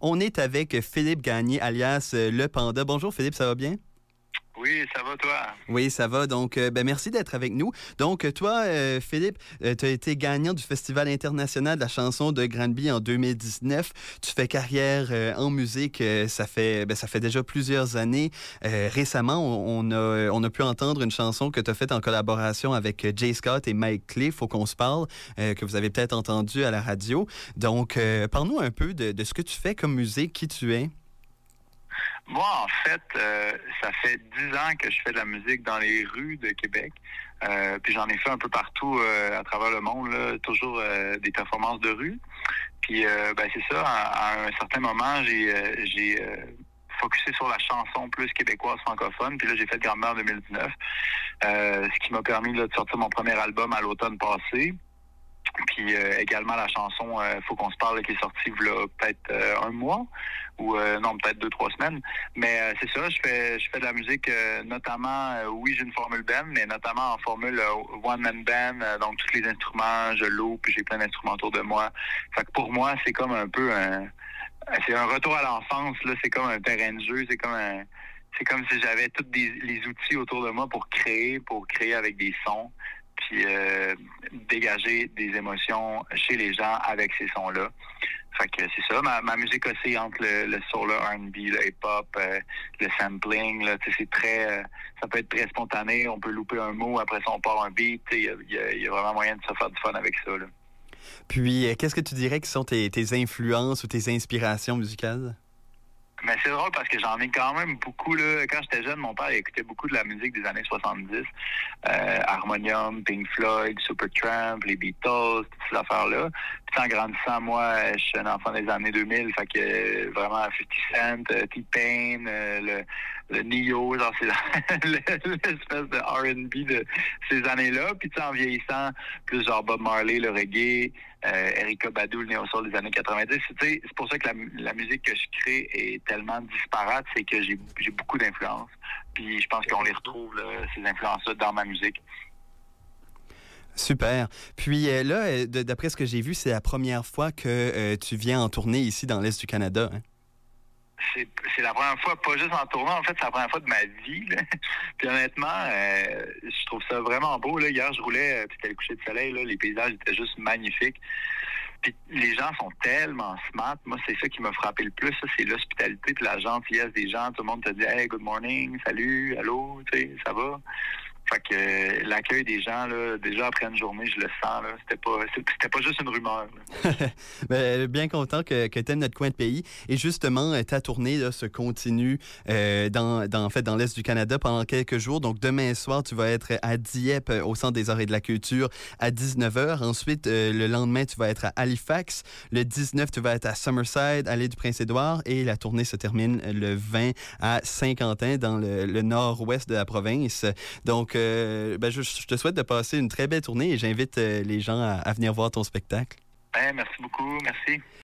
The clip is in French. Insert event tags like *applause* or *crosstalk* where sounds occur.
On est avec Philippe Gagné, alias euh, Le Panda. Bonjour Philippe, ça va bien? Oui, ça va toi? Oui, ça va. Donc, euh, ben, merci d'être avec nous. Donc, toi, euh, Philippe, tu as été gagnant du Festival international de la chanson de Granby en 2019. Tu fais carrière en musique, ça, fait, ben, ça fait déjà plusieurs années. récemment, on, a, on a pu entendre une chanson que tu as faite en collaboration avec Jay Scott et Mike Clay, Faut qu'on se parle, que vous avez peut-être entendu à la radio. Donc, parle-nous un peu de, de ce que tu fais comme musique, qui tu es. Moi, en fait, euh, ça fait dix ans que je fais de la musique dans les rues de Québec. Euh, puis j'en ai fait un peu partout euh, à travers le monde, là, toujours des performances de rue. Puis ben c'est ça, à, un certain moment, j'ai j'ai focusé sur la chanson plus québécoise francophone. Puis là, j'ai fait Grand-mère en 2019, ce qui m'a permis de sortir mon premier album à l'automne passé. Puis euh, également la chanson euh, Faut qu'on se parle qui est sortie là peut-être euh, un mois ou non peut-être deux trois semaines. Mais c'est ça, je fais je fais de la musique notamment oui j'ai une formule band mais notamment en formule one man band donc tous les instruments je loue puis j'ai plein d'instruments autour de moi. Fait que pour moi c'est comme un peu un c'est un retour à l'enfance là c'est comme un terrain de jeu c'est comme un c'est comme si j'avais tous les outils autour de moi pour créer, pour créer avec des sons puis euh, dégager des émotions chez les gens avec ces sons-là. Fait que c'est ça. Ma, musique aussi entre le, le soul, le R&B, le hip-hop, euh, le sampling, c'est très, euh, ça peut être très spontané. On peut louper un mot, après ça on part un beat. Il y, a, vraiment moyen de se faire du fun avec ça. Puis, qu'est-ce que tu dirais qui sont tes influences ou tes inspirations musicales? Mais c'est drôle parce que j'en ai quand même beaucoup. Là. Quand j'étais jeune, mon père écoutait beaucoup de la musique des années 70. Euh, Harmonium, Pink Floyd, Supertramp, les Beatles, toutes ces affaires-là. En grandissant, moi, je suis un enfant des années 2000. Fait que euh, vraiment 50 Cent, euh, T-Pain, euh, le, le Neo, genre c'est *laughs* l'espèce de R&B de ces années-là. Puis en vieillissant, plus genre Bob Marley, le reggae, Erika Badu, le néo-soul des années 90. C'est pour ça que la, la, musique que je crée est tellement disparate, c'est que j'ai beaucoup d'influences. Puis je pense qu'on les retrouve, ces influences-là, dans ma musique. Super. Puis euh, là, euh, d'après ce que j'ai vu, c'est la première fois que tu viens en tournée ici dans l'Est du Canada. Hein? c'est la première fois, pas juste en tournant, en fait, c'est la première fois de ma vie. *laughs* Puis honnêtement, euh, je trouve ça vraiment beau. Là. Hier, je roulais, euh, puis c'était le coucher de soleil, là, les paysages étaient juste magnifiques. Puis les gens sont tellement smart. Moi, c'est ça qui m'a frappé le plus. c'est l'hospitalité puis la gentillesse des gens. Tout le monde te dit Hey, good morning, salut, allô, tu sais, ça va. Fait que euh, l'accueil des gens, là, déjà après une journée, je le sens. C'était pas, c'était pas juste une rumeur. *laughs* ben, bien content que, que tu aimes notre coin de pays. Et justement, euh, ta tournée se continue euh, dans, dans, fait, dans l'Est du Canada pendant quelques jours. Donc, demain soir, tu vas être à Dieppe, au Centre des arts et de la culture, à 19h. Ensuite, le lendemain, tu vas être à Halifax. Le 19, tu vas être à Summerside, l'île du Prince-Édouard. Et la tournée se termine le 20 à Saint-Quentin, dans le, le nord-ouest de la province. Donc, ben, je, te souhaite de passer une très belle tournée et j'invite euh, les gens à, venir voir ton spectacle. Ben, merci beaucoup. Merci.